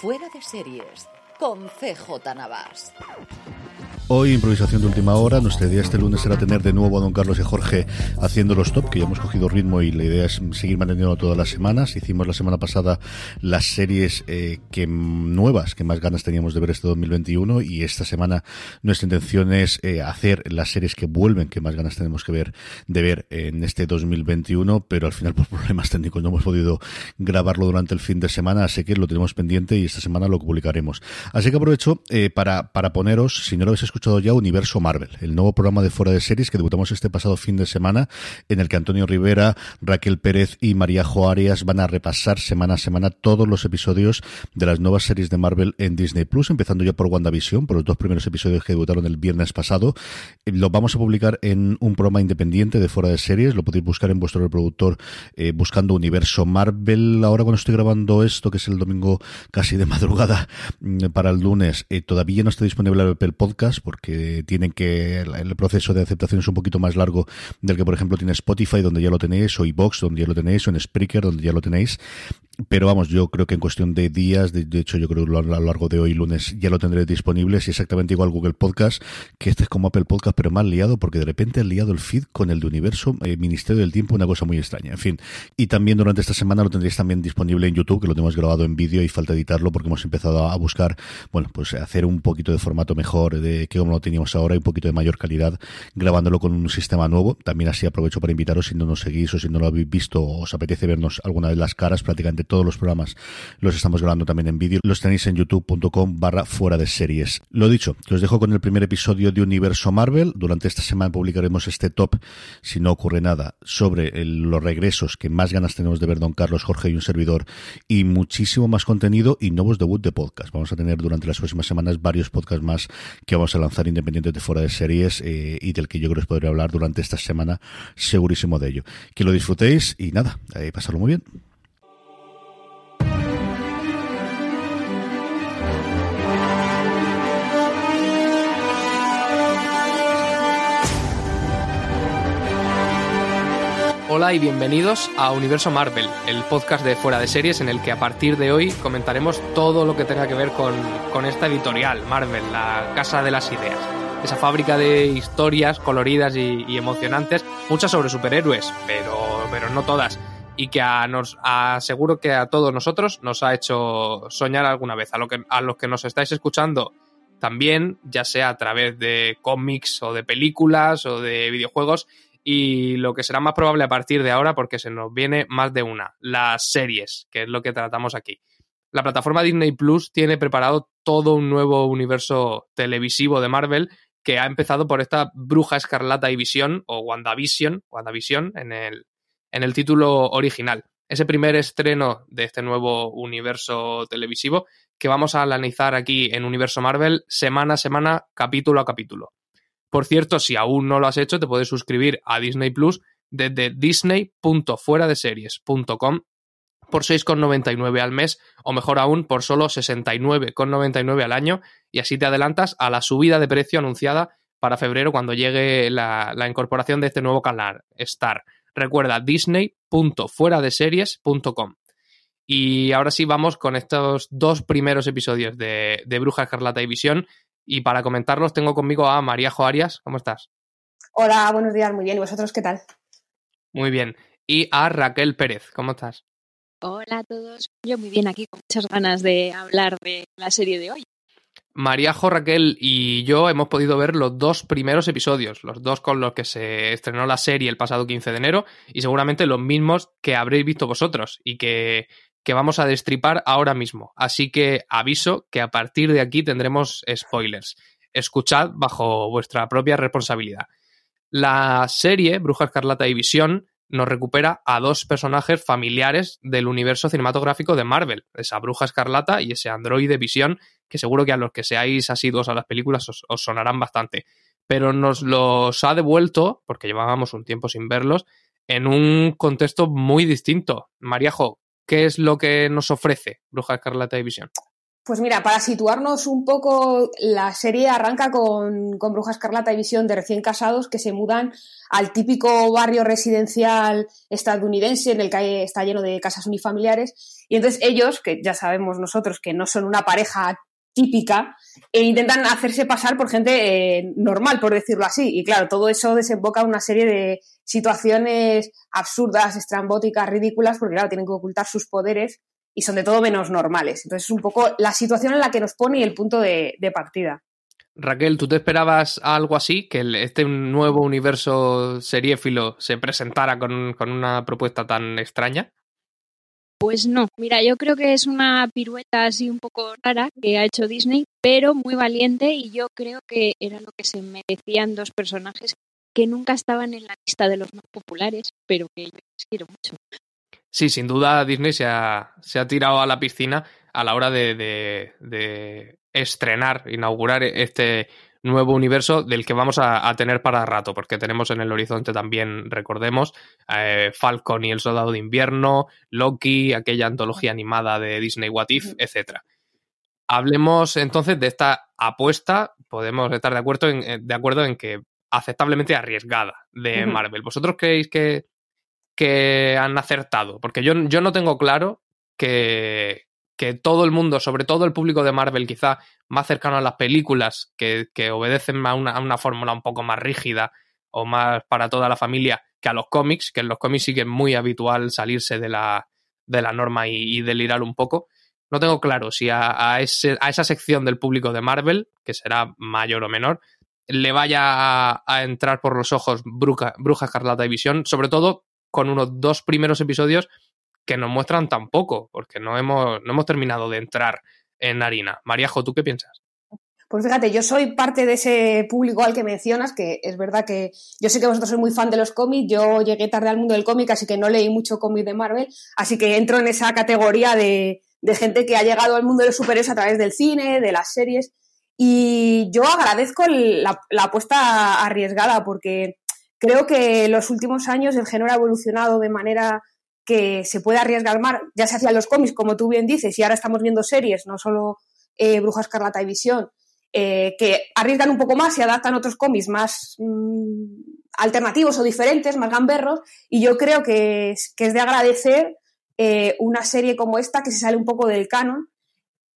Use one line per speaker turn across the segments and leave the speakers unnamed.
Fuera de Series con CJ Navas.
Hoy, improvisación de última hora. Nuestra idea este lunes será tener de nuevo a don Carlos y Jorge haciendo los top, que ya hemos cogido ritmo y la idea es seguir manteniendo todas las semanas. Hicimos la semana pasada las series eh, que nuevas, que más ganas teníamos de ver este 2021 y esta semana nuestra intención es eh, hacer las series que vuelven, que más ganas tenemos que ver de ver en este 2021, pero al final por problemas técnicos no hemos podido grabarlo durante el fin de semana, así que lo tenemos pendiente y esta semana lo publicaremos. Así que aprovecho eh, para, para poneros, si no lo habéis escuchado, ya Universo Marvel, el nuevo programa de fuera de series que debutamos este pasado fin de semana, en el que Antonio Rivera, Raquel Pérez y María Joarias van a repasar semana a semana todos los episodios de las nuevas series de Marvel en Disney Plus, empezando ya por WandaVision, por los dos primeros episodios que debutaron el viernes pasado. Eh, Lo vamos a publicar en un programa independiente de fuera de series, lo podéis buscar en vuestro reproductor eh, buscando Universo Marvel. Ahora cuando estoy grabando esto, que es el domingo casi de madrugada mm, para el lunes, eh, todavía no está disponible el Apple Podcast porque tienen que el, el proceso de aceptación es un poquito más largo del que por ejemplo tiene Spotify donde ya lo tenéis o iBox donde ya lo tenéis o en Spreaker donde ya lo tenéis. Pero vamos, yo creo que en cuestión de días, de, de hecho yo creo que a lo largo de hoy lunes ya lo tendré disponible, si exactamente igual Google Podcast, que este es como Apple Podcast, pero más liado porque de repente han liado el feed con el de Universo, eh, Ministerio del Tiempo, una cosa muy extraña, en fin. Y también durante esta semana lo tendréis también disponible en YouTube, que lo tenemos grabado en vídeo y falta editarlo porque hemos empezado a buscar, bueno, pues hacer un poquito de formato mejor de que como lo teníamos ahora y un poquito de mayor calidad, grabándolo con un sistema nuevo. También así aprovecho para invitaros si no nos seguís o si no lo habéis visto o os apetece vernos alguna de las caras, prácticamente todos los programas los estamos grabando también en vídeo. Los tenéis en youtube.com barra fuera de series. Lo dicho, os dejo con el primer episodio de Universo Marvel. Durante esta semana publicaremos este top, si no ocurre nada, sobre los regresos que más ganas tenemos de ver Don Carlos, Jorge y un servidor y muchísimo más contenido y nuevos debut de podcast. Vamos a tener durante las próximas semanas varios podcasts más que vamos a lanzar independientes de fuera de series eh, y del que yo creo que os podré hablar durante esta semana, segurísimo de ello. Que lo disfrutéis y nada, eh, pasarlo muy bien.
Hola y bienvenidos a Universo Marvel, el podcast de fuera de series en el que a partir de hoy comentaremos todo lo que tenga que ver con, con esta editorial, Marvel, la casa de las ideas. Esa fábrica de historias coloridas y, emocionantes, muchas sobre superhéroes, pero, pero no todas. Y que a nos aseguro que a todos nosotros nos ha hecho soñar alguna vez. A, lo que, a los que nos estáis escuchando también, ya sea a través de cómics o de películas o de videojuegos, y lo que será más probable a partir de ahora, porque se nos viene más de una, las series, que es lo que tratamos aquí. La plataforma Disney Plus tiene preparado todo un nuevo universo televisivo de Marvel que ha empezado por esta Bruja Escarlata y Visión, o WandaVision, WandaVision en el, en el título original. Ese primer estreno de este nuevo universo televisivo que vamos a analizar aquí en Universo Marvel semana a semana, capítulo a capítulo. Por cierto, si aún no lo has hecho, te puedes suscribir a Disney Plus desde disney.fueradeseries.com por 6,99 al mes o mejor aún por solo 69,99 al año y así te adelantas a la subida de precio anunciada para febrero cuando llegue la, la incorporación de este nuevo canal, Star. Recuerda disney.fueradeseries.com. Y ahora sí vamos con estos dos primeros episodios de, de Bruja Escarlata y Visión y para comentarlos tengo conmigo a María Joarias. ¿Cómo estás?
Hola, buenos días, muy bien. ¿Y vosotros qué tal?
Muy bien. Y a Raquel Pérez. ¿Cómo estás?
Hola a todos. Yo muy bien aquí, con muchas ganas de hablar de la serie de hoy.
Maríajo, Raquel y yo hemos podido ver los dos primeros episodios, los dos con los que se estrenó la serie el pasado 15 de enero y seguramente los mismos que habréis visto vosotros y que, que vamos a destripar ahora mismo. Así que aviso que a partir de aquí tendremos spoilers. Escuchad bajo vuestra propia responsabilidad. La serie Bruja Escarlata y Visión nos recupera a dos personajes familiares del universo cinematográfico de Marvel, esa Bruja Escarlata y ese androide Visión, que seguro que a los que seáis asiduos a las películas os, sonarán bastante. Pero nos los ha devuelto, porque llevábamos un tiempo sin verlos, en un contexto muy distinto. Mariajo, ¿qué es lo que nos ofrece Bruja Escarlata y Visión?
Pues mira, para situarnos un poco, la serie arranca con, con Bruja Escarlata y Visión de recién casados que se mudan al típico barrio residencial estadounidense en el que está lleno de casas unifamiliares. Y entonces ellos, que ya sabemos nosotros que no son una pareja típica, e intentan hacerse pasar por gente eh, normal, por decirlo así. Y claro, todo eso desemboca en una serie de situaciones absurdas, estrambóticas, ridículas, porque claro, tienen que ocultar sus poderes y son de todo menos normales. Entonces es un poco la situación en la que nos pone y el punto de, partida.
Raquel, ¿tú te esperabas algo así? Que este nuevo universo seriéfilo se presentara con, con una propuesta tan extraña.
Pues no, mira, yo creo que es una pirueta así un poco rara que ha hecho Disney, pero muy valiente y yo creo que era lo que se merecían dos personajes que nunca estaban en la lista de los más populares, pero que yo les quiero mucho.
Sí, sin duda Disney se ha, se ha tirado a la piscina a la hora de, de- de estrenar, inaugurar este nuevo universo del que vamos a, a tener para rato, porque tenemos en el horizonte también, recordemos, eh, Falcon y el Soldado de Invierno, Loki, aquella antología animada de Disney What If, etc. Hablemos entonces de esta apuesta, podemos estar de acuerdo en, eh, de acuerdo en que aceptablemente arriesgada de. Marvel. ¿Vosotros creéis que, que han acertado? Porque yo, yo no tengo claro que, que todo el mundo, sobre todo el público de Marvel, quizá más cercano a las películas, que, obedecen a una, fórmula un poco más rígida o más para toda la familia que a los cómics, que en los cómics sí que es muy habitual salirse de la, norma y, delirar un poco. No tengo claro si a, esa sección del público de Marvel, que será mayor o menor, le vaya a, a entrar por los ojos Bruja, Bruja Escarlata y Visión, sobre todo con unos dos primeros episodios que nos muestran tan poco, porque no hemos, no hemos terminado de entrar en harina. Mariajo, ¿tú qué piensas?
Pues fíjate, yo soy parte de ese público al que mencionas, que es verdad que yo sé que vosotros sois muy fan de los cómics, yo llegué tarde al mundo del cómic, así que no leí mucho cómic de Marvel, así que entro en esa categoría de, de gente que ha llegado al mundo de los superhéroes a través del cine, de las series, y yo agradezco la apuesta arriesgada, porque creo que en los últimos años el género ha evolucionado de manera que se puede arriesgar más, ya se hacían los cómics, como tú bien dices, y ahora estamos viendo series, no solo eh, Bruja Escarlata y Visión, eh, que arriesgan un poco más y adaptan otros cómics más mm, alternativos o diferentes, más gamberros, y yo creo que es, que es de agradecer eh, una serie como esta que se sale un poco del canon.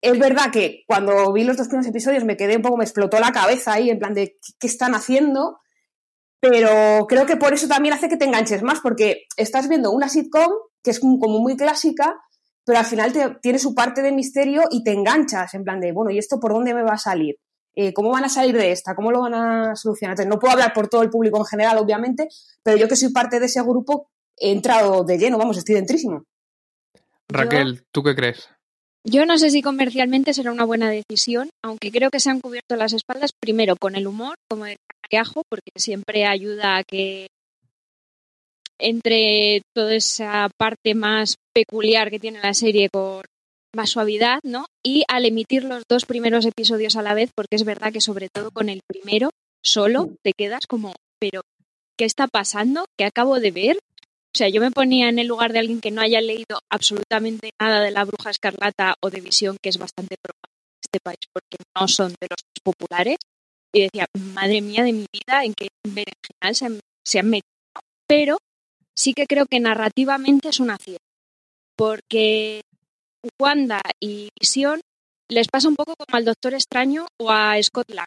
Es verdad que cuando vi los dos primeros episodios me quedé un poco, me explotó la cabeza ahí en plan de qué, qué están haciendo, pero creo que por eso también hace que te enganches más, porque estás viendo una sitcom que es como muy clásica, pero al final te- tiene su parte de misterio y te enganchas en plan de, bueno, ¿y esto por dónde me va a salir? Eh, ¿Cómo van a salir de esta? ¿Cómo lo van a solucionar? Entonces, no puedo hablar por todo el público en general, obviamente, pero yo que soy parte de ese grupo he entrado de lleno, vamos, estoy dentrísimo.
Raquel, ¿tú qué crees?
Yo no sé si comercialmente será una buena decisión, aunque creo que se han cubierto las espaldas primero con el humor, como Mariajo, porque siempre ayuda a que entre toda esa parte más peculiar que tiene la serie con más suavidad, ¿no? Y al emitir los dos primeros episodios a la vez, porque es verdad que sobre todo con el primero solo te quedas como, pero ¿qué está pasando? ¿Qué acabo de ver? O sea, yo me ponía en el lugar de alguien que no haya leído absolutamente nada de la bruja escarlata o de visión, que es bastante probable en este país porque no son de los más populares, y decía, madre mía de mi vida, en qué berenjenal se han, se han metido. Pero sí que creo que narrativamente es un acierto, porque Wanda y Visión les pasa un poco como al Doctor Extraño o a Scott Lang,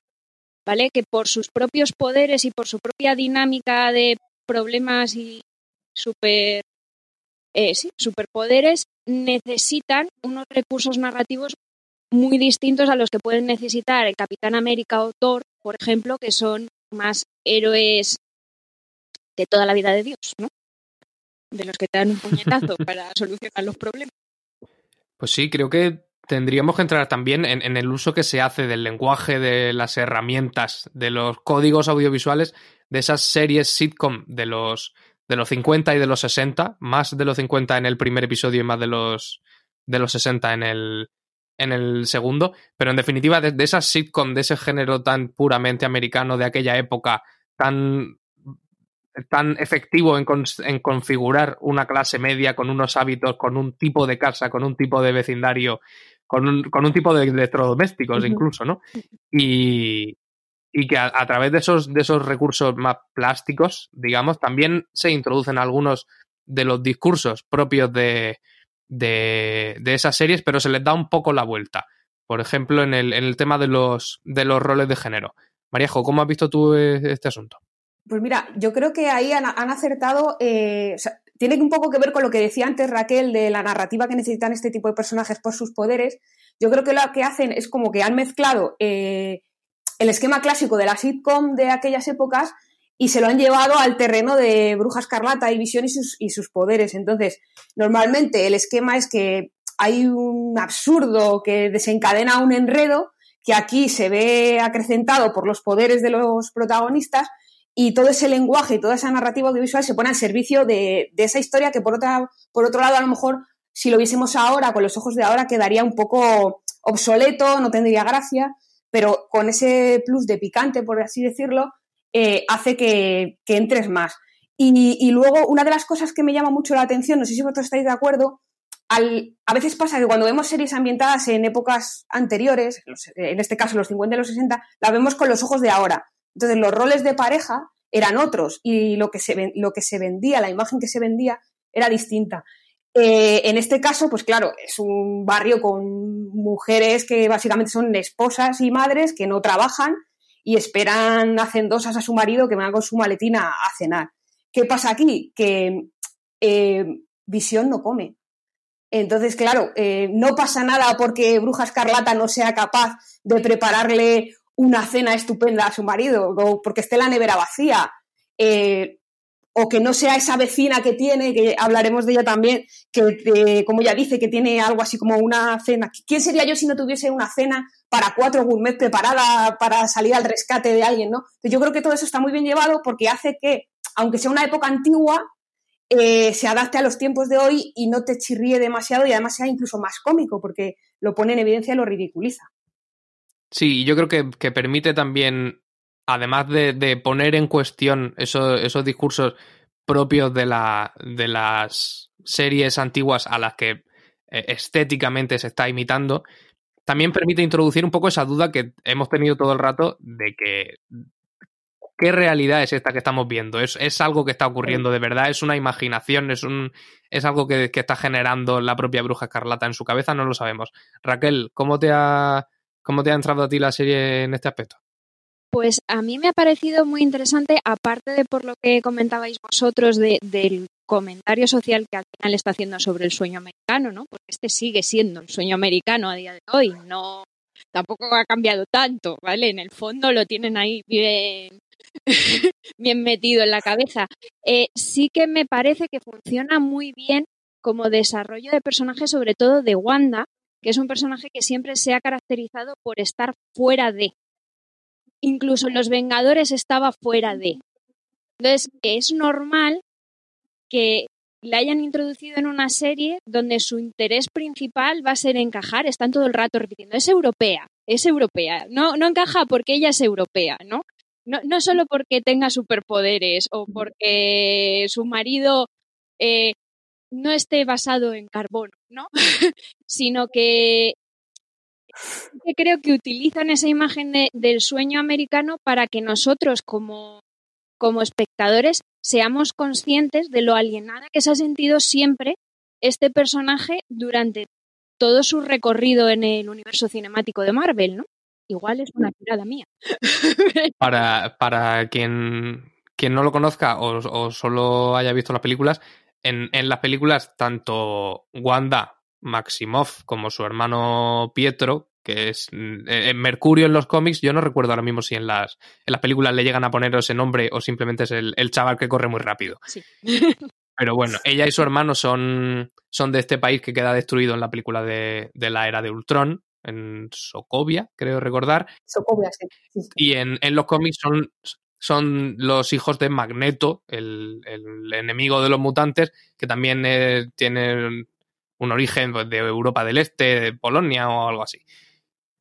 ¿vale? Que por sus propios poderes y por su propia dinámica de problemas y súper eh, sí, superpoderes necesitan unos recursos narrativos muy distintos a los que pueden necesitar el Capitán América o Thor, por ejemplo, que son más héroes de toda la vida de Dios, ¿no? De los que te dan un puñetazo para solucionar los problemas.
Pues sí, creo que tendríamos que entrar también en, en, el uso que se hace del lenguaje, de las herramientas, de los códigos audiovisuales, de esas series sitcom de los, de los 50 y de los 60, más de los 50 en el primer episodio y más de los, de los 60 en el, en el segundo, pero en definitiva de, de esas sitcom, de ese género tan puramente americano de aquella época, tan tan efectivo en, en, configurar una clase media con unos hábitos, con un tipo de casa, con un tipo de vecindario, con un, con un tipo de electrodomésticos incluso, ¿no? Y, y que a, a, través de esos, de esos recursos más plásticos, digamos, también se introducen algunos de los discursos propios de, de, de esas series, pero se les da un poco la vuelta. Por ejemplo, en el, en el tema de los, de los roles de género. Maríajo, ¿cómo has visto tú este asunto?
Pues mira, yo creo que ahí han, han acertado, eh, tiene un poco que ver con lo que decía antes Raquel de la narrativa que necesitan este tipo de personajes por sus poderes. Yo creo que lo que hacen es como que han mezclado eh, el esquema clásico de la sitcom de aquellas épocas y se lo han llevado al terreno de Bruja Escarlata y Visión y sus, y sus poderes. Entonces, normalmente el esquema es que hay un absurdo que desencadena un enredo que aquí se ve acrecentado por los poderes de los protagonistas y todo ese lenguaje y toda esa narrativa audiovisual se pone al servicio de, de, esa historia que por, otra, por otro lado a lo mejor si lo viésemos ahora con los ojos de ahora quedaría un poco obsoleto, no tendría gracia, pero con ese plus de picante, por así decirlo, eh, hace que, que, entres más. Y, luego una de las cosas que me llama mucho la atención, no sé si vosotros estáis de acuerdo, al, a veces pasa que cuando vemos series ambientadas en épocas anteriores, en este caso los 50 y los 60, la vemos con los ojos de ahora entonces los roles de pareja eran otros y lo que se, lo que se vendía, la imagen que se vendía era distinta. Eh, en este caso, pues claro, es un barrio con mujeres que básicamente son esposas y madres que no trabajan y esperan hacendosas a su marido que venga con su maletina a cenar. ¿Qué pasa aquí? Que eh, Visión no come. Entonces, claro, eh, no pasa nada porque Bruja Escarlata no sea capaz de prepararle una cena estupenda a su marido, o porque esté la nevera vacía, eh, o que no sea esa vecina que tiene, que hablaremos de ella también, que eh, como ya dice, que tiene algo así como una cena. ¿Quién sería yo si no tuviese una cena para cuatro gourmet preparada para salir al rescate de alguien? ¿no? Yo creo que todo eso está muy bien llevado porque hace que, aunque sea una época antigua, eh, se adapte a los tiempos de hoy y no te chirríe demasiado y además sea incluso más cómico porque lo pone en evidencia y lo ridiculiza.
Sí, yo creo que permite también, además de, de poner en cuestión eso, esos discursos propios de, la, de las series antiguas a las que eh, estéticamente se está imitando, también permite introducir un poco esa duda que hemos tenido todo el rato de que qué realidad es esta que estamos viendo. ¿Es, es algo que está ocurriendo de verdad? ¿Es una imaginación? ¿Es, un, es algo que, que, está generando la propia bruja escarlata en su cabeza? No lo sabemos. Raquel, ¿cómo te ha, ¿Cómo te ha entrado a ti la serie en este aspecto?
Pues a mí me ha parecido muy interesante, aparte de por lo que comentabais vosotros de, del comentario social que al final está haciendo sobre el sueño americano, ¿no? Porque este sigue siendo el sueño americano a día de hoy, no tampoco ha cambiado tanto, ¿vale? En el fondo lo tienen ahí bien, bien metido en la cabeza. Eh, sí que me parece que funciona muy bien como desarrollo de personaje, sobre todo de Wanda, que es un personaje que siempre se ha caracterizado por estar fuera de. Incluso en Los Vengadores estaba fuera de. Entonces, es normal que la hayan introducido en una serie donde su interés principal va a ser encajar, están todo el rato repitiendo, es europea, es europea, no, no encaja porque ella es europea, ¿no? No, solo porque tenga superpoderes o porque su marido eh, no esté basado en carbono, ¿no? sino que, creo que utilizan esa imagen de, del sueño americano para que nosotros como, como espectadores seamos conscientes de lo alienada que se ha sentido siempre este personaje durante todo su recorrido en el universo cinemático de Marvel, ¿no? Igual es una tirada mía.
para, para quien, quien no lo conozca o, o, solo haya visto las películas, En, en las películas, tanto Wanda Maximoff como su hermano Pietro, que es eh, Mercurio en los cómics, yo no recuerdo ahora mismo si en las, en las películas le llegan a poner ese nombre o simplemente es el, el chaval que corre muy rápido.
Sí.
Pero bueno, ella y su hermano son, son de este país que queda destruido en la película de, de la era de Ultron, en Sokovia, creo recordar.
Sokovia, sí. sí, sí.
Y en, en los cómics son, son los hijos de Magneto, el, el enemigo de los mutantes, que también eh, tiene un origen pues, de Europa del Este, de Polonia o algo así.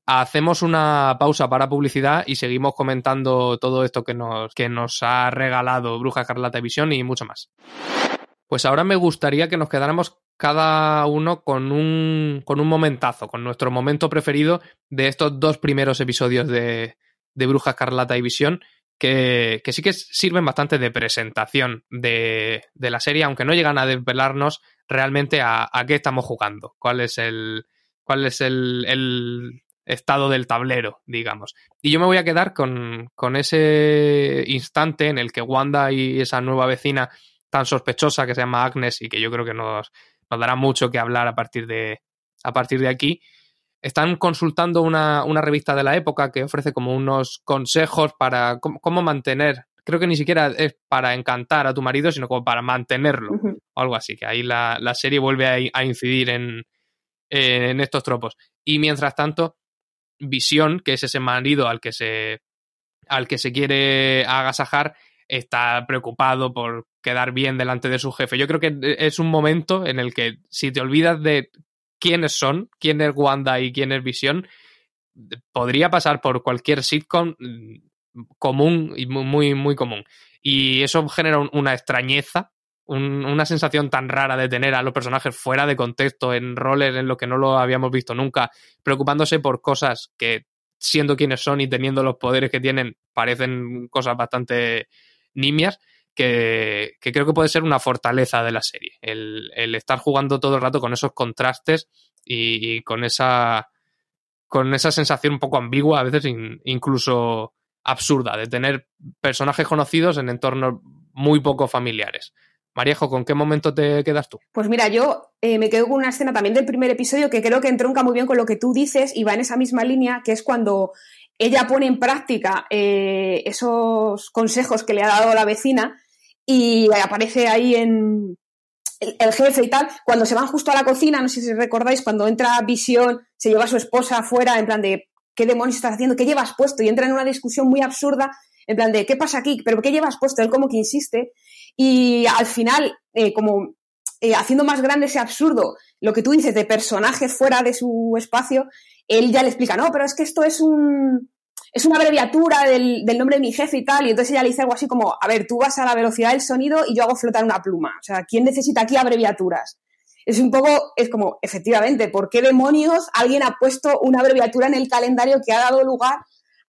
Hacemos una pausa para publicidad y seguimos comentando todo esto que nos, que nos ha regalado Bruja Carlata Visión y mucho más. Pues ahora me gustaría que nos quedáramos cada uno con un, con un momentazo, con nuestro momento preferido de estos dos primeros episodios de, de Bruja Escarlata y Visión, que, sí que sirven bastante de presentación de, de, la serie, aunque no llegan a desvelarnos realmente a, a qué estamos jugando, cuál es el, cuál es el, el, estado del tablero, digamos. Y yo me voy a quedar con, con ese instante en el que Wanda y esa nueva vecina tan sospechosa que se llama Agnes y que yo creo que nos, nos dará mucho que hablar a partir de, a partir de aquí. Están consultando una, una, revista de la época que ofrece como unos consejos para cómo, cómo, mantener, creo que ni siquiera es para encantar a tu marido, sino como para mantenerlo, uh -huh. o algo así, que ahí la, la serie vuelve a, a incidir en, en, estos tropos. Y mientras tanto, Visión, que es ese marido al que se, al que se quiere agasajar, está preocupado por quedar bien delante de su jefe. Yo creo que es un momento en el que si te olvidas de quiénes son, quién es Wanda y quién es Visión, podría pasar por cualquier sitcom común y muy, muy común. Y eso genera un, una extrañeza, un, una sensación tan rara de tener a los personajes fuera de contexto, en roles en los que no lo habíamos visto nunca, preocupándose por cosas que, siendo quienes son y teniendo los poderes que tienen, parecen cosas bastante nimias. Que, creo que puede ser una fortaleza de la serie. El, estar jugando todo el rato con esos contrastes y, con esa con esa sensación un poco ambigua, a veces in, incluso absurda, de tener personajes conocidos en entornos muy poco familiares. Mariejo, ¿con qué momento te quedas tú?
Pues mira, yo eh, me quedo con una escena también del primer episodio que creo que entronca muy bien con lo que tú dices y va en esa misma línea, que es cuando ella pone en práctica eh, esos consejos que le ha dado la vecina y aparece ahí en el, jefe y tal, cuando se van justo a la cocina, no sé si recordáis, cuando entra Visión, se lleva a su esposa afuera, en plan de, ¿qué demonios estás haciendo? ¿Qué llevas puesto? Y entra en una discusión muy absurda, en plan de, ¿qué pasa aquí? ¿Pero qué llevas puesto? Él como que insiste, y al final, eh, como eh, haciendo más grande ese absurdo, lo que tú dices de personaje fuera de su espacio, él ya le explica, no, pero es que esto es un, es una abreviatura del, nombre de mi jefe y tal, y entonces ella le dice algo así como, a ver, tú vas a la velocidad del sonido y yo hago flotar una pluma. O sea, ¿quién necesita aquí abreviaturas? Es un poco, es como, efectivamente, ¿por qué demonios alguien ha puesto una abreviatura en el calendario que ha dado lugar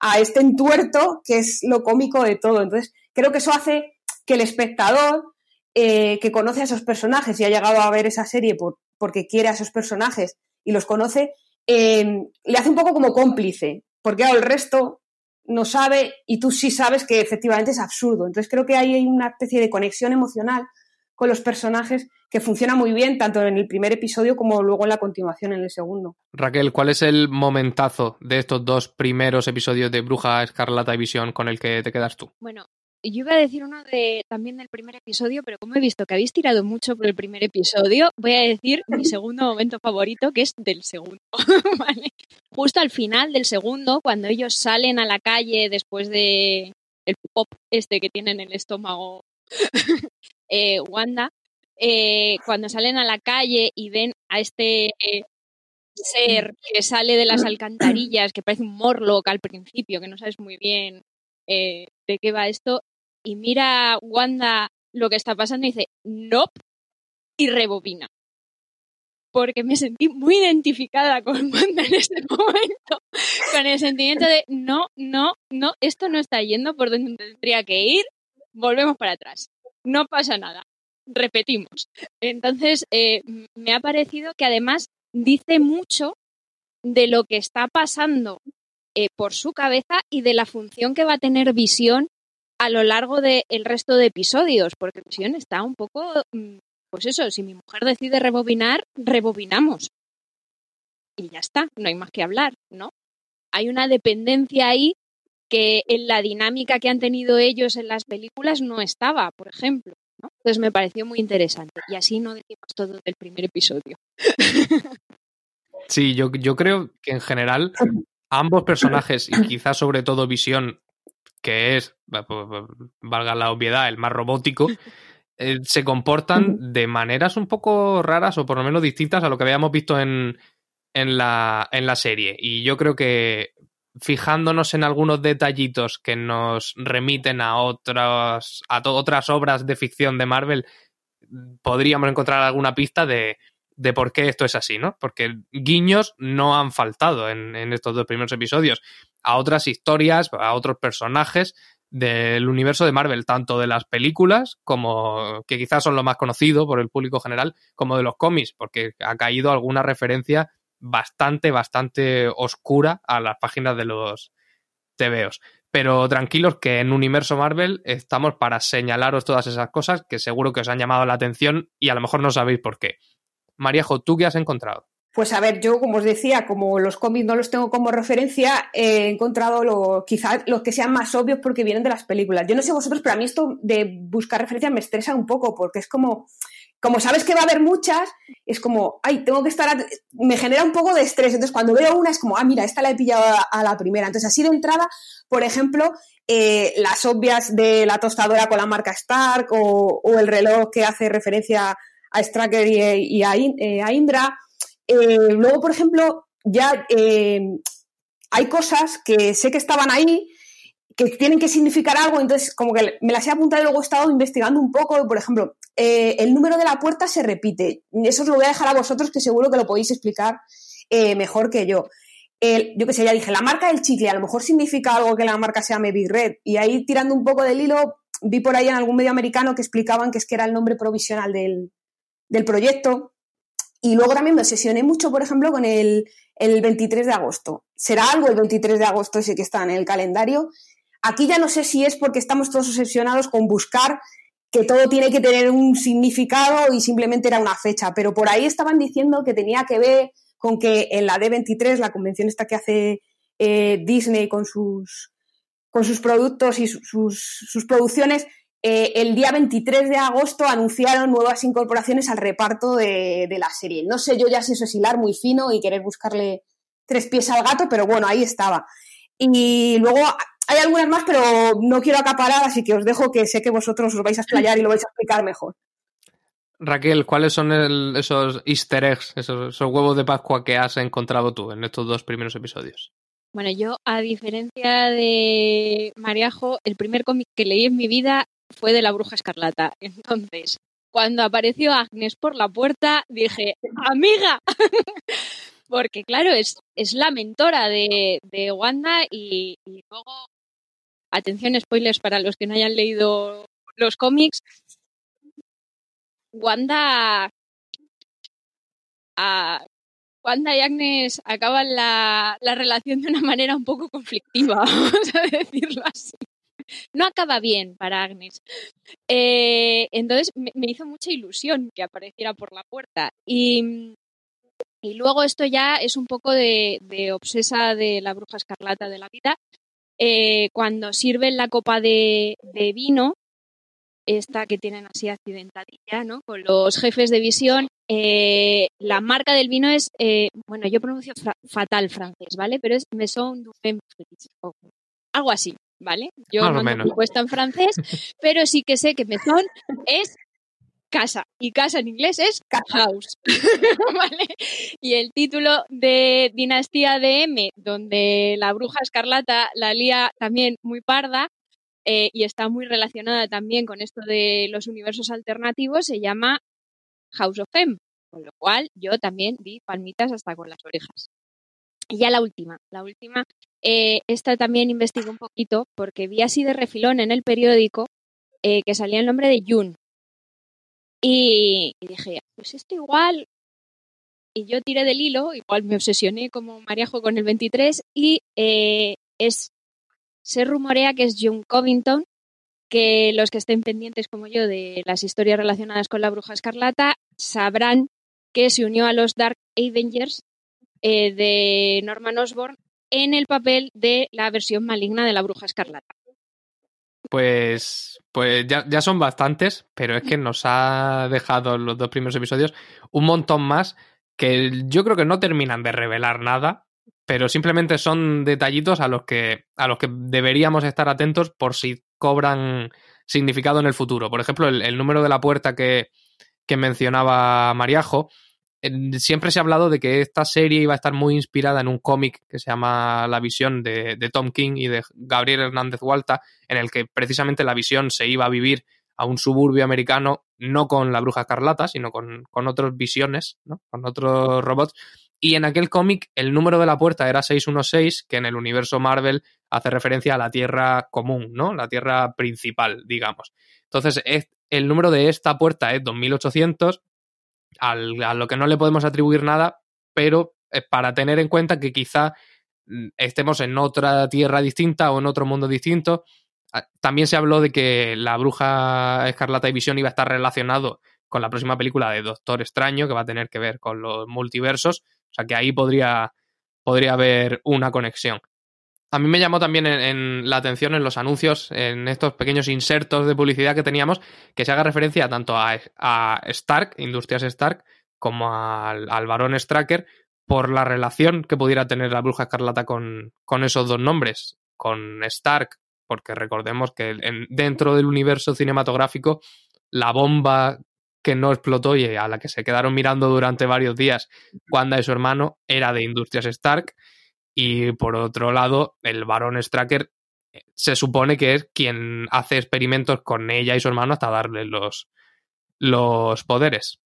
a este entuerto que es lo cómico de todo? Entonces, creo que eso hace que el espectador eh, que conoce a esos personajes y ha llegado a ver esa serie por, porque quiere a esos personajes y los conoce, eh, le hace un poco como cómplice porque el resto no sabe y tú sí sabes que efectivamente es absurdo. Entonces creo que ahí hay una especie de conexión emocional con los personajes que funciona muy bien tanto en el primer episodio como luego en la continuación en el segundo.
Raquel, ¿cuál es el momentazo de estos dos primeros episodios de Bruja Escarlata y Visión con el que te quedas tú?
Bueno, yo iba a decir uno de también del primer episodio, pero como he visto que habéis tirado mucho por el primer episodio, voy a decir mi segundo momento favorito, que es del segundo. ¿vale? Justo al final del segundo, cuando ellos salen a la calle después de el pop este que tienen en el estómago eh, Wanda, eh, cuando salen a la calle y ven a este eh, ser que sale de las alcantarillas, que parece un morlock al principio, que no sabes muy bien eh, de qué va esto, y mira Wanda lo que está pasando y dice, nope, y rebobina. Porque me sentí muy identificada con Wanda en ese momento, con el sentimiento de, no, no, no, esto no está yendo por donde tendría que ir, volvemos para atrás, no pasa nada, repetimos. Entonces, eh, me ha parecido que además dice mucho de lo que está pasando eh, por su cabeza y de la función que va a tener Visión a lo largo del de resto de episodios, porque Visión está un poco mmm, pues eso, si mi mujer decide rebobinar, rebobinamos. Y ya está, no hay más que hablar, ¿no? Hay una dependencia ahí que en la dinámica que han tenido ellos en las películas no estaba, por ejemplo. Entonces me pareció muy interesante. Y así no decimos todo del primer episodio.
Sí, yo, yo creo que en general ambos personajes, y quizás sobre todo Visión, que es, valga la obviedad, el más robótico, eh, se comportan de maneras un poco raras o por lo menos distintas a lo que habíamos visto en, en, la, en la serie. Y yo creo que fijándonos en algunos detallitos que nos remiten a otras, a otras obras de ficción de Marvel, podríamos encontrar alguna pista de, de por qué esto es así, ¿no? Porque guiños no han faltado en, en, estos dos primeros episodios a otras historias, a otros personajes del universo de Marvel, tanto de las películas, como que quizás son lo más conocido por el público general, como de los cómics, porque ha caído alguna referencia bastante, bastante oscura a las páginas de los TVOs. Pero tranquilos que en Universo Marvel estamos para señalaros todas esas cosas que seguro que os han llamado la atención y a lo mejor no sabéis por qué. Mariajo, ¿tú qué has encontrado?
Pues a ver, yo como os decía, como los cómics no los tengo como referencia, he encontrado lo, quizás los que sean más obvios porque vienen de las películas. Yo no sé vosotros, pero a mí esto de buscar referencias me estresa un poco porque es como, como sabes que va a haber muchas, es como, ay, tengo que estar, me genera un poco de estrés. Entonces cuando veo una es como, ah, mira, esta la he pillado a, la primera. Entonces así de entrada, por ejemplo, eh, las obvias de la tostadora con la marca Stark o, el reloj que hace referencia Stracker y, y a, eh, a, Indra. Eh, luego, por ejemplo, ya eh, hay cosas que sé que estaban ahí, que tienen que significar algo, entonces como que me las he apuntado y luego he estado investigando un poco. Por ejemplo, el número de la puerta se repite. Eso os lo voy a dejar a vosotros, que seguro que lo podéis explicar mejor que yo. Yo que sé, ya dije, la marca del chicle, a lo mejor significa algo que la marca sea Maybe Red. Y ahí tirando un poco del hilo, vi por ahí en algún medio americano que explicaban que es que era el nombre provisional del, del proyecto. Y luego también me obsesioné mucho, por ejemplo, con el, el 23 de agosto. Será algo el 23 de agosto ese que está en el calendario. Aquí ya no sé si es porque estamos todos obsesionados con buscar que todo tiene que tener un significado y simplemente era una fecha, pero por ahí estaban diciendo que tenía que ver con que en la D23, la convención esta que hace eh, Disney con sus, con sus productos y sus, sus producciones, eh, el día 23 de agosto anunciaron nuevas incorporaciones al reparto de, de, la serie. No sé yo ya si eso es hilar muy fino y querer buscarle tres pies al gato, pero bueno, ahí estaba. Y luego hay algunas más, pero no quiero acaparar, así que os dejo que sé que vosotros os vais a explayar y lo vais a explicar mejor.
Raquel, ¿cuáles son el, esos easter eggs, esos, esos, huevos de Pascua que has encontrado tú en estos dos primeros episodios?
Bueno, yo, a diferencia de Mariajo, el primer cómic que leí en mi vida fue de la Bruja Escarlata. Entonces, cuando apareció Agnes por la puerta, dije, amiga, porque claro, es, es la mentora de, de Wanda y, luego, atención spoilers para los que no hayan leído los cómics, Wanda... Wanda y Agnes acaban la, la relación de una manera un poco conflictiva, vamos a decirlo así no acaba bien para Agnes. Eh, entonces me, hizo mucha ilusión que apareciera por la puerta. Y, y luego esto ya es un poco de, obsesa de la bruja escarlata de la vida. Eh, cuando sirven la copa de, vino, esta que tienen así accidentadilla, ¿no? Con los jefes de visión, eh, la marca del vino es, bueno, yo pronuncio fatal francés, ¿vale? Pero es Maison du Femme algo así. ¿Vale? Yo
Más
no me puesto en francés, pero sí que sé que mezón es casa y casa en inglés es house, ¿vale? Y el título de Dinastía de M, donde la bruja escarlata la lía también muy parda eh, y está muy relacionada también con esto de los universos alternativos, se llama House of M, con lo cual yo también di palmitas hasta con las orejas. Y ya la última, la última, eh, esta también investigué un poquito porque vi así de refilón en el periódico eh, que salía el nombre de June. Y, dije, pues esto igual. Y yo tiré del hilo, igual me obsesioné como Mariajo con el 23 y eh, es, se rumorea que es June Covington, que los que estén pendientes como yo de las historias relacionadas con la bruja escarlata sabrán que se unió a los Dark Avengers eh, de Norman Osborn en el papel de la versión maligna de la bruja escarlata.
Pues, pues ya, ya son bastantes, pero es que nos ha dejado los dos primeros episodios un montón más que yo creo que no terminan de revelar nada, pero simplemente son detallitos a los que, a los que deberíamos estar atentos por si cobran significado en el futuro. Por ejemplo, el, el número de la puerta que, que mencionaba Mariajo, siempre se ha hablado de que esta serie iba a estar muy inspirada en un cómic que se llama La Visión de, Tom King y de Gabriel Hernández Hualta, en el que precisamente la visión se iba a vivir a un suburbio americano, no con la bruja Carlata, sino con, con otras visiones, ¿no? con otros robots. Y en aquel cómic el número de la puerta era 616, que en el universo Marvel hace referencia a la Tierra común, ¿no? La Tierra principal, digamos. Entonces, es, el número de esta puerta es 2800, al, a lo que no le podemos atribuir nada, pero es para tener en cuenta que quizá mm, estemos en otra tierra distinta o en otro mundo distinto. Ah, también se habló de que la bruja escarlata y visión iba a estar relacionado con la próxima película de Doctor Extraño, que va a tener que ver con los multiversos. O sea que ahí podría, podría haber una conexión. A mí me llamó también la atención en los anuncios, en estos pequeños insertos de publicidad que teníamos, que se haga referencia tanto a, Stark, Industrias Stark, como al, al varón Stracker, por la relación que pudiera tener la bruja escarlata con, con esos dos nombres, con Stark, porque recordemos que en, dentro del universo cinematográfico, la bomba que no explotó y a la que se quedaron mirando durante varios días, Wanda y su hermano, era de Industrias Stark y por otro lado, el varón Stracker se supone que es quien hace experimentos con ella y su hermano hasta darle los, los poderes.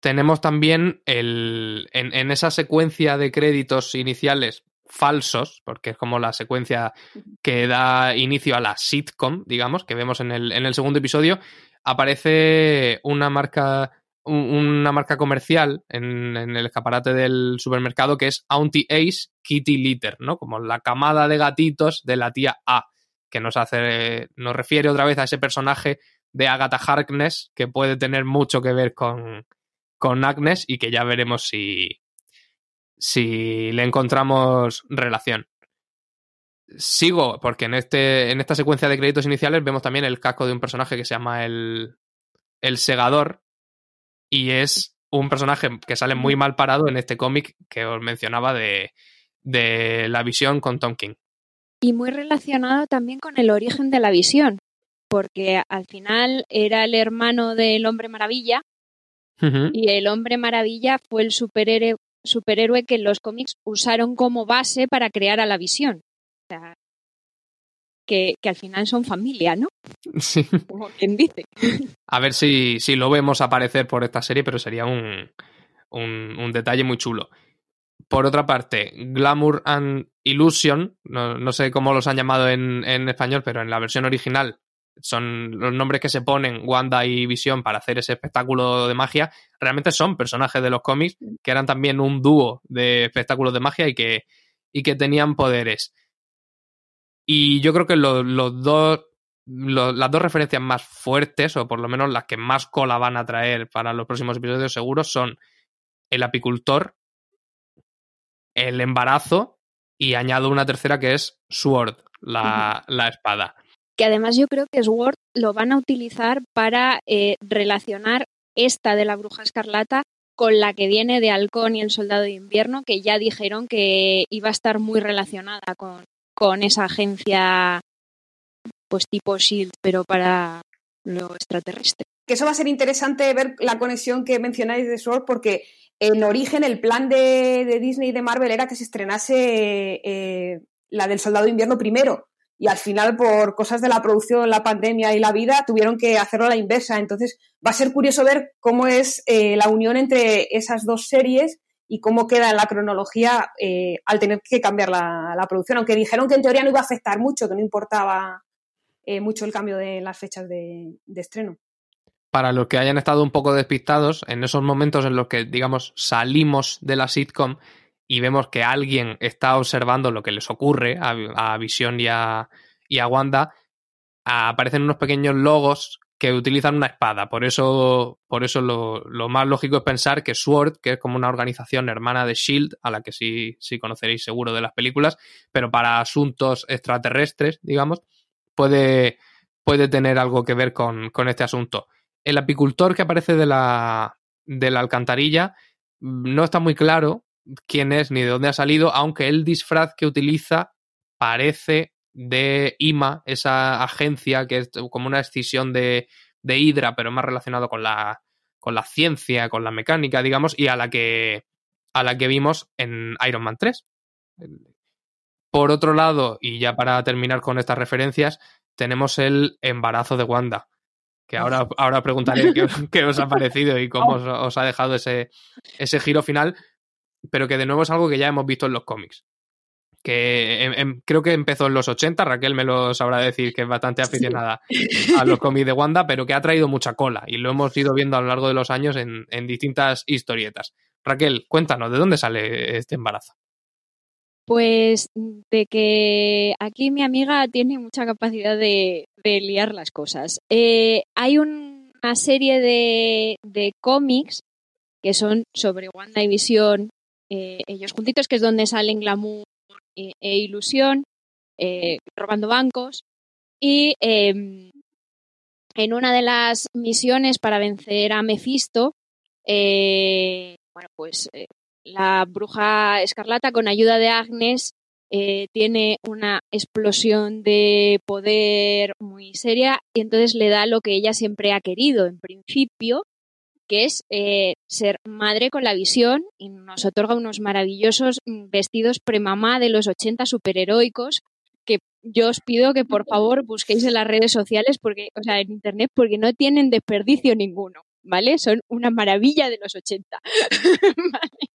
Tenemos también el, en, en, esa secuencia de créditos iniciales falsos, porque es como la secuencia que da inicio a la sitcom, digamos, que vemos en el, en el segundo episodio, aparece una marca una marca comercial en, el escaparate del supermercado que es Auntie Ace Kitty Litter, ¿no? Como la camada de gatitos de la tía A, que nos hace, nos refiere otra vez a ese personaje de Agatha Harkness que puede tener mucho que ver con, con Agnes y que ya veremos si, si le encontramos relación. Sigo, porque en, este, en esta secuencia de créditos iniciales vemos también el casco de un personaje que se llama el, el Segador, y es un personaje que sale muy mal parado en este cómic que os mencionaba de, de la visión con Tom King.
Y muy relacionado también con el origen de la visión, porque al final era el hermano del hombre maravilla uh -huh. y el hombre maravilla fue el superhéroe, superhéroe que los cómics usaron como base para crear a la visión. O sea, que, que, al final son familia, ¿no?
Sí.
Como quien dice.
A ver si, si lo vemos aparecer por esta serie, pero sería un, un, un detalle muy chulo. Por otra parte, Glamour and Illusion, no, no sé cómo los han llamado en, en, español, pero en la versión original son los nombres que se ponen Wanda y Visión para hacer ese espectáculo de magia. Realmente son personajes de los cómics que eran también un dúo de espectáculos de magia y que, y que tenían poderes. Y yo creo que los, los dos, los, las dos referencias más fuertes, o por lo menos las que más cola van a traer para los próximos episodios seguros, son el apicultor, el embarazo y añado una tercera que es Sword, la, uh -huh. la espada.
Que además yo creo que Sword lo van a utilizar para eh, relacionar esta de la bruja escarlata con la que viene de Halcón y el Soldado de Invierno, que ya dijeron que iba a estar muy relacionada con, con esa agencia pues tipo SHIELD, pero para lo extraterrestre.
Que eso va a ser interesante ver la conexión que mencionáis de Sword, porque en origen el plan de, de Disney y de Marvel era que se estrenase eh, la del Soldado de Invierno primero. Y al final, por cosas de la producción, la pandemia y la vida, tuvieron que hacerlo a la inversa. Entonces, va a ser curioso ver cómo es eh, la unión entre esas dos series y cómo queda la cronología eh, al tener que cambiar la, producción, aunque dijeron que en teoría no iba a afectar mucho, que no importaba eh, mucho el cambio de las fechas de, estreno.
Para los que hayan estado un poco despistados, en esos momentos en los que, digamos, salimos de la sitcom y vemos que alguien está observando lo que les ocurre a, a Visión y a Wanda, aparecen unos pequeños logos que utilizan una espada. Por eso, por eso lo, lo, más lógico es pensar que SWORD, que es como una organización hermana de SHIELD, a la que sí, sí conoceréis seguro de las películas, pero para asuntos extraterrestres, digamos, puede, puede tener algo que ver con, con este asunto. El apicultor que aparece de la, de la alcantarilla no está muy claro quién es ni de dónde ha salido, aunque el disfraz que utiliza parece de IMA, esa agencia que es como una escisión de, de Hydra, pero más relacionado con la, con la ciencia, con la mecánica, digamos, y a la que, a la que vimos en Iron Man 3. Por otro lado, y ya para terminar con estas referencias, tenemos el embarazo de Wanda. Que ahora, ahora preguntaré qué, qué os ha parecido y cómo os, os, ha dejado ese, ese giro final, pero que de nuevo es algo que ya hemos visto en los cómics que en, en, creo que empezó en los 80, Raquel me lo sabrá decir, que es bastante aficionada sí. a los cómics de Wanda, pero que ha traído mucha cola y lo hemos ido viendo a lo largo de los años en, en distintas historietas. Raquel, cuéntanos, ¿de dónde sale este embarazo?
Pues de que aquí mi amiga tiene mucha capacidad de, de liar las cosas. Eh, hay un, una serie de, de cómics que son sobre Wanda y Visión, eh, ellos juntitos, que es donde salen Glamour e, e Ilusión, eh, robando bancos. Y eh, en una de las misiones para vencer a Mephisto, eh, bueno, pues la bruja escarlata, con ayuda de Agnes, tiene una explosión de poder muy seria y entonces le da lo que ella siempre ha querido, en principio, que es eh, ser madre con la visión y nos otorga unos maravillosos vestidos premamá de los 80 superheroicos que yo os pido que por favor busquéis en las redes sociales porque, o sea, en internet porque no tienen desperdicio ninguno, ¿vale? Son una maravilla de los 80. ¿vale?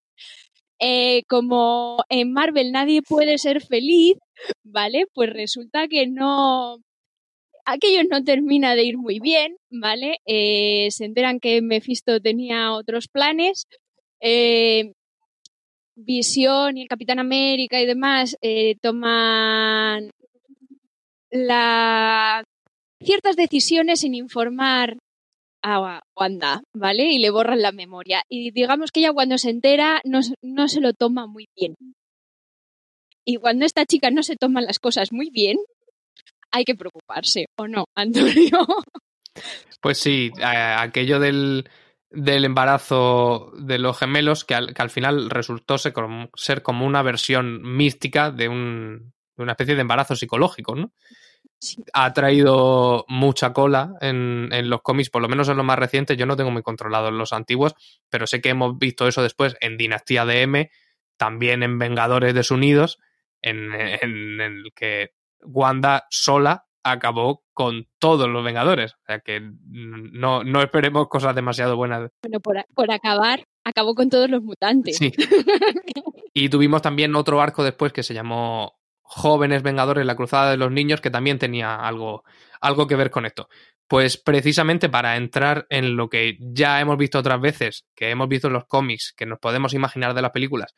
eh, como en Marvel nadie puede ser feliz, ¿vale? Pues resulta que no, aquello no termina de ir muy bien, ¿vale? Eh, se enteran que Mephisto tenía otros planes. Eh, Visión y el Capitán América y demás eh, toman ciertas decisiones sin informar a Wanda, ¿vale? Y le borran la memoria. Y digamos que ella cuando se entera no, no se lo toma muy bien. Y cuando esta chica no se toma las cosas muy bien, hay que preocuparse, ¿o no, Antonio?
Pues sí, aquello del, del embarazo de los gemelos, que al, que al final resultó ser como, ser como, una versión mística de, un, de una especie de embarazo psicológico, ¿no? Sí. Ha traído mucha cola en, en, los cómics, por lo menos en los más recientes. Yo no tengo muy controlado en los antiguos, pero sé que hemos visto eso después en Dinastía de M, también en Vengadores Desunidos, en, en, en el que Wanda sola acabó con todos los Vengadores. O sea que no, no esperemos cosas demasiado buenas.
Bueno, por, por, acabar, acabó con todos los mutantes.
Sí. y tuvimos también otro arco después que se llamó Jóvenes Vengadores, la Cruzada de los Niños, que también tenía algo, algo que ver con esto. Pues precisamente para entrar en lo que ya hemos visto otras veces, que hemos visto en los cómics, que nos podemos imaginar de las películas,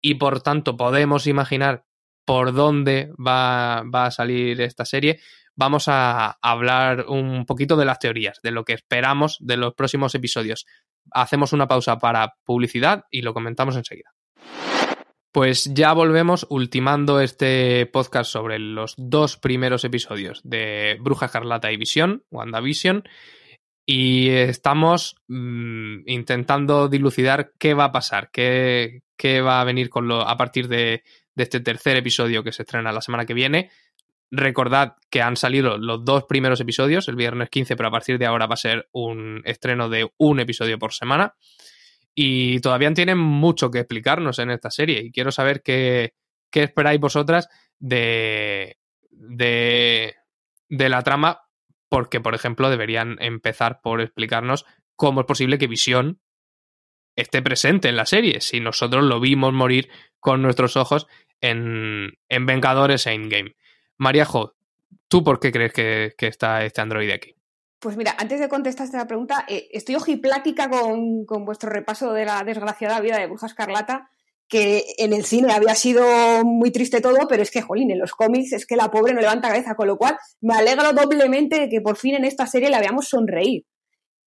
y por tanto podemos imaginar por dónde va, va, a salir esta serie, vamos a hablar un poquito de las teorías, de lo que esperamos de los próximos episodios. Hacemos una pausa para publicidad y lo comentamos enseguida. Pues ya volvemos ultimando este podcast sobre los dos primeros episodios de Bruja Escarlata y Visión, WandaVision, y estamos mmm, intentando dilucidar qué va a pasar, qué, qué va a venir con lo, a partir de, de este tercer episodio que se estrena la semana que viene. Recordad que han salido los dos primeros episodios el viernes 15, pero a partir de ahora va a ser un estreno de un episodio por semana. Y todavía tienen mucho que explicarnos en esta serie. Y quiero saber qué, qué esperáis vosotras de, de, de la trama, porque, por ejemplo, deberían empezar por explicarnos cómo es posible que Visión esté presente en la serie, si nosotros lo vimos morir con nuestros ojos en, en Vengadores Endgame. Mariajo, ¿tú por qué crees que, que está este androide aquí?
Pues mira, antes de contestar esta pregunta, eh, estoy ojiplática con, con, vuestro repaso de la desgraciada vida de Bruja Escarlata que en el cine había sido muy triste todo, pero es que, jolín, en los cómics es que la pobre no levanta cabeza, con lo cual me alegro doblemente de que por fin en esta serie la veamos sonreír,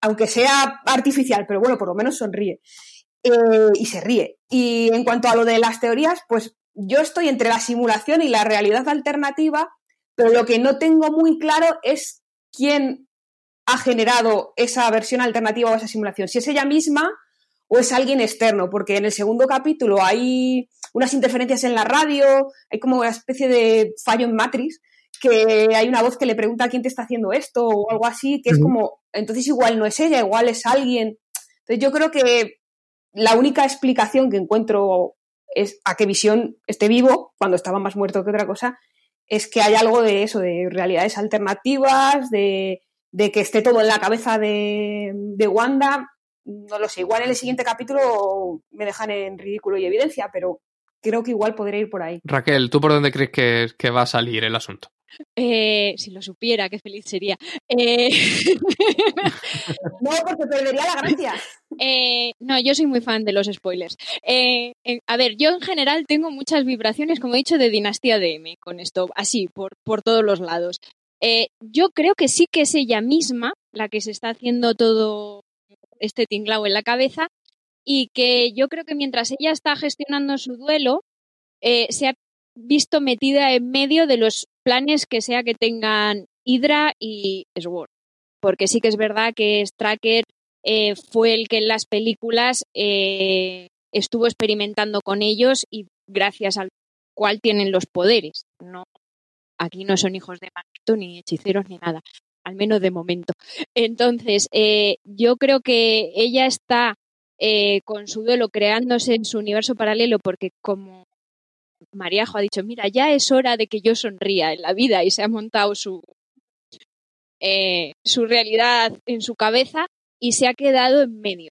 aunque sea artificial, pero bueno, por lo menos sonríe. Eh, y se ríe. Y en cuanto a lo de las teorías, pues yo estoy entre la simulación y la realidad alternativa, pero lo que no tengo muy claro es quién ha generado esa versión alternativa o esa simulación. Si es ella misma o es alguien externo, porque en el segundo capítulo hay unas interferencias en la radio, hay como una especie de fallo en Matrix, que hay una voz que le pregunta quién te está haciendo esto o algo así, que es como, entonces igual no es ella, igual es alguien. Entonces yo creo que la única explicación que encuentro es a qué visión esté vivo, cuando estaba más muerto que otra cosa, es que hay algo de eso, de realidades alternativas, de, que esté todo en la cabeza de, de, Wanda. No lo sé, igual en el siguiente capítulo me dejan en ridículo y evidencia, pero creo que igual podría ir por ahí.
Raquel, ¿tú por dónde crees que, que va a salir el asunto?
Eh, si lo supiera, qué feliz sería. Eh...
no, porque perdería la gracia.
Eh, no, yo soy muy fan de los spoilers. A ver, yo en general tengo muchas vibraciones, como he dicho, de Dinastía de M con esto, así, por, por todos los lados. yo creo que sí que es ella misma la que se está haciendo todo este tinglao en la cabeza y que yo creo que mientras ella está gestionando su duelo, se ha visto metida en medio de los planes que sea que tengan Hydra y Sword. Porque sí que es verdad que Stracker eh, fue el que en las películas eh, estuvo experimentando con ellos y gracias al cual tienen los poderes. No, aquí no son hijos de Magneto, ni hechiceros, ni nada, al menos de momento. Entonces, eh, yo creo que ella está con su duelo creándose en su universo paralelo porque como Mariajo ha dicho, mira, ya es hora de que yo sonría en la vida y se ha montado su, eh, su realidad en su cabeza y se ha quedado en medio.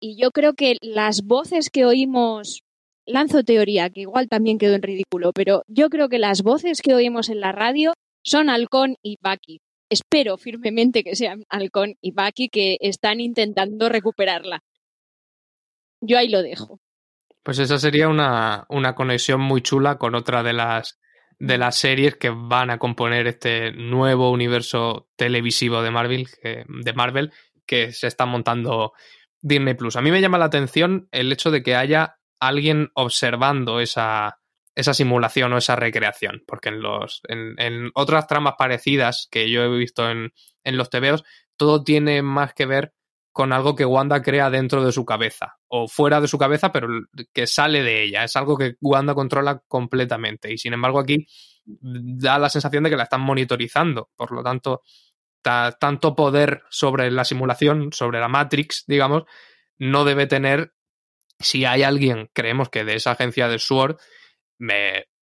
Y yo creo que las voces que oímos, lanzo teoría, que igual también quedó en ridículo, pero yo creo que las voces que oímos en la radio son Halcón y Baki. Espero firmemente que sean Halcón y Baki que están intentando recuperarla. Yo ahí lo dejo.
Pues esa sería una, conexión muy chula con otra de las, de las series que van a componer este nuevo universo televisivo de Marvel, que, de Marvel que se está montando Disney Plus. A mí me llama la atención el hecho de que haya alguien observando esa, esa simulación o esa recreación, porque en, los, en, otras tramas parecidas que yo he visto en, en los TVOs, todo tiene más que ver con algo que Wanda crea dentro de su cabeza o fuera de su cabeza, pero que sale de ella. Es algo que Wanda controla completamente y sin embargo aquí da la sensación de que la están monitorizando. Por lo tanto, tanto poder sobre la simulación, sobre la Matrix, digamos, no debe tener si hay alguien, creemos que de esa agencia de SWORD,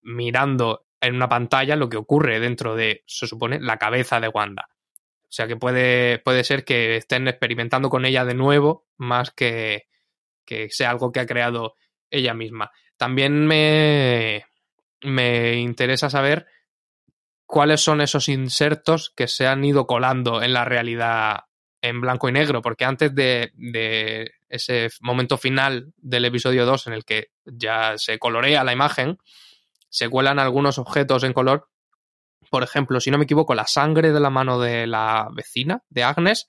mirando en una pantalla lo que ocurre dentro de, se supone, la cabeza de Wanda. O sea que puede, puede ser que estén experimentando con ella de nuevo, más que, que sea algo que ha creado ella misma. También me, me interesa saber cuáles son esos insertos que se han ido colando en la realidad en blanco y negro, porque antes de, de, ese momento final del episodio 2 en el que ya se colorea la imagen, se cuelan algunos objetos en color por ejemplo, si no me equivoco, la sangre de la mano de la vecina, de Agnes,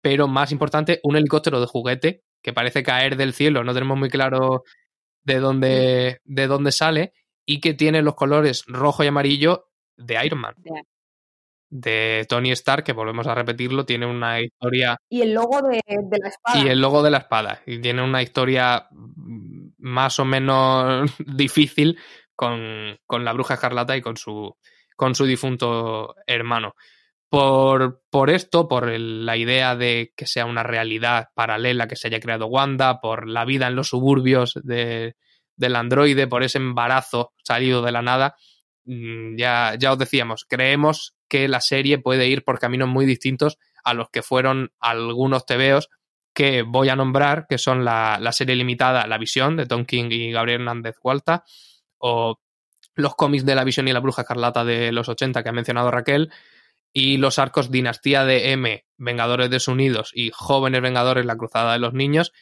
pero más importante, un helicóptero de juguete que parece caer del cielo, no tenemos muy claro de dónde, de dónde sale, y que tiene los colores rojo y amarillo de Iron Man. De Tony Stark, que volvemos a repetirlo, tiene una historia.
Y el logo de, de la espada.
Y el logo de la espada. Y tiene una historia más o menos difícil con, con la bruja escarlata y con su, con su difunto hermano. Por, por esto, por la idea de que sea una realidad paralela que se haya creado Wanda, por la vida en los suburbios de, del androide, por ese embarazo salido de la nada, mm, ya, ya os decíamos, creemos que la serie puede ir por caminos muy distintos a los que fueron algunos tebeos que voy a nombrar, que son la, la serie limitada La Visión de Tom King y Gabriel Hernández Hualta, o los cómics de la Visión y la Bruja Escarlata de los 80 que ha mencionado Raquel, y los arcos Dinastía de M, Vengadores desunidos y Jóvenes Vengadores, la Cruzada de los Niños,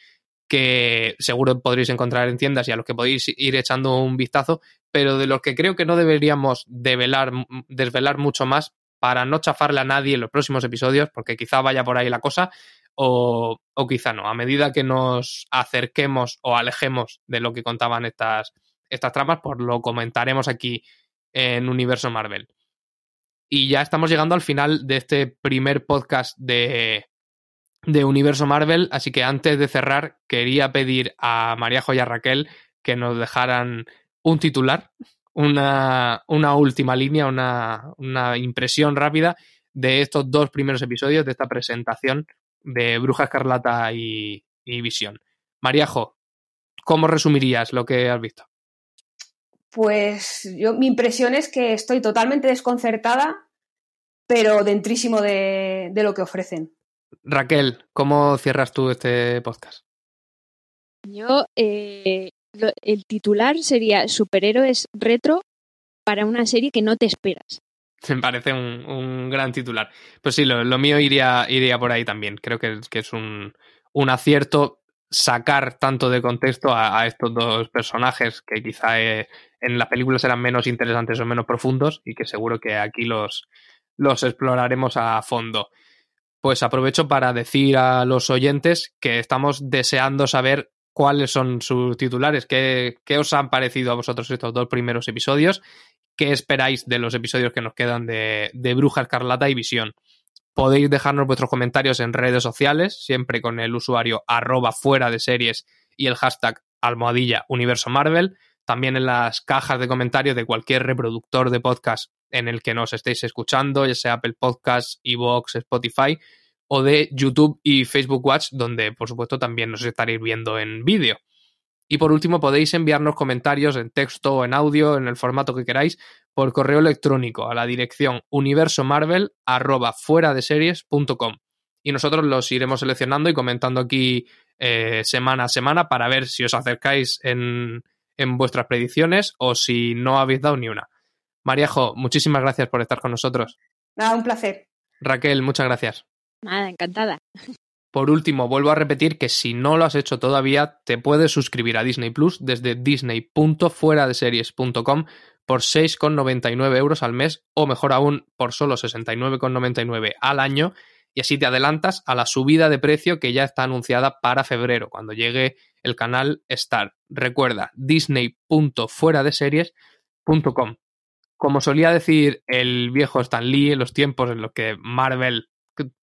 que seguro podréis encontrar en tiendas y a los que podéis ir echando un vistazo, pero de los que creo que no deberíamos develar, desvelar mucho más para no chafarle a nadie en los próximos episodios, porque quizá vaya por ahí la cosa, o, o quizá no. A medida que nos acerquemos o alejemos de lo que contaban estas, estas tramas, pues lo comentaremos aquí en Universo Marvel. Y ya estamos llegando al final de este primer podcast de, de Universo Marvel, así que antes de cerrar quería pedir a María y a Raquel que nos dejaran un titular, una, una última línea, una, una, impresión rápida de estos dos primeros episodios de esta presentación de Bruja Escarlata y, y Visión. Maríajo, ¿cómo resumirías lo que has visto?
Pues yo, mi impresión es que estoy totalmente desconcertada, pero dentrísimo de, de lo que ofrecen.
Raquel, ¿cómo cierras tú este podcast?
Yo, eh, lo, el titular sería Superhéroes Retro para una serie que no te esperas.
Me parece un, un gran titular. Pues sí, lo, lo, mío iría, iría por ahí también. Creo que, que es un, un, acierto sacar tanto de contexto a, a estos dos personajes que quizá eh, en las películas eran menos interesantes o menos profundos y que seguro que aquí los, los exploraremos a fondo pues aprovecho para decir a los oyentes que estamos deseando saber cuáles son sus titulares, qué, qué, os han parecido a vosotros estos dos primeros episodios, qué esperáis de los episodios que nos quedan de, de Bruja Escarlata y Visión. Podéis dejarnos vuestros comentarios en redes sociales, siempre con el usuario arroba fuera de series y el hashtag almohadilla universo Marvel, también en las cajas de comentarios de cualquier reproductor de podcast en el que nos estéis escuchando, ya sea Apple Podcasts, Evox, Spotify, o de YouTube y Facebook Watch, donde por supuesto también nos estaréis viendo en vídeo. Y por último, podéis enviarnos comentarios en texto o en audio, en el formato que queráis, por correo electrónico a la dirección universomarvel.fueradeseries.com. Y nosotros los iremos seleccionando y comentando aquí eh, semana a semana para ver si os acercáis en, en vuestras predicciones o si no habéis dado ni una. Mariajo, muchísimas gracias por estar con nosotros.
Nada, un placer.
Raquel, muchas gracias.
Nada, encantada.
Por último, vuelvo a repetir que si no lo has hecho todavía, te puedes suscribir a Disney Plus desde disney.fueradeseries.com por 6,99 euros al mes o mejor aún por solo 69,99 al año y así te adelantas a la subida de precio que ya está anunciada para febrero, cuando llegue el canal Star. Recuerda, disney.fueradeseries.com. Como solía decir el viejo Stan Lee en los tiempos en los que Marvel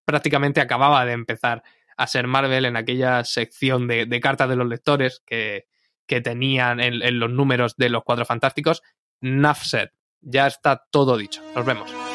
prácticamente acababa de empezar a ser Marvel en aquella sección de, cartas de los lectores que, que tenían en, en, los números de los Cuatro Fantásticos, Nafset. Ya está todo dicho. Nos vemos.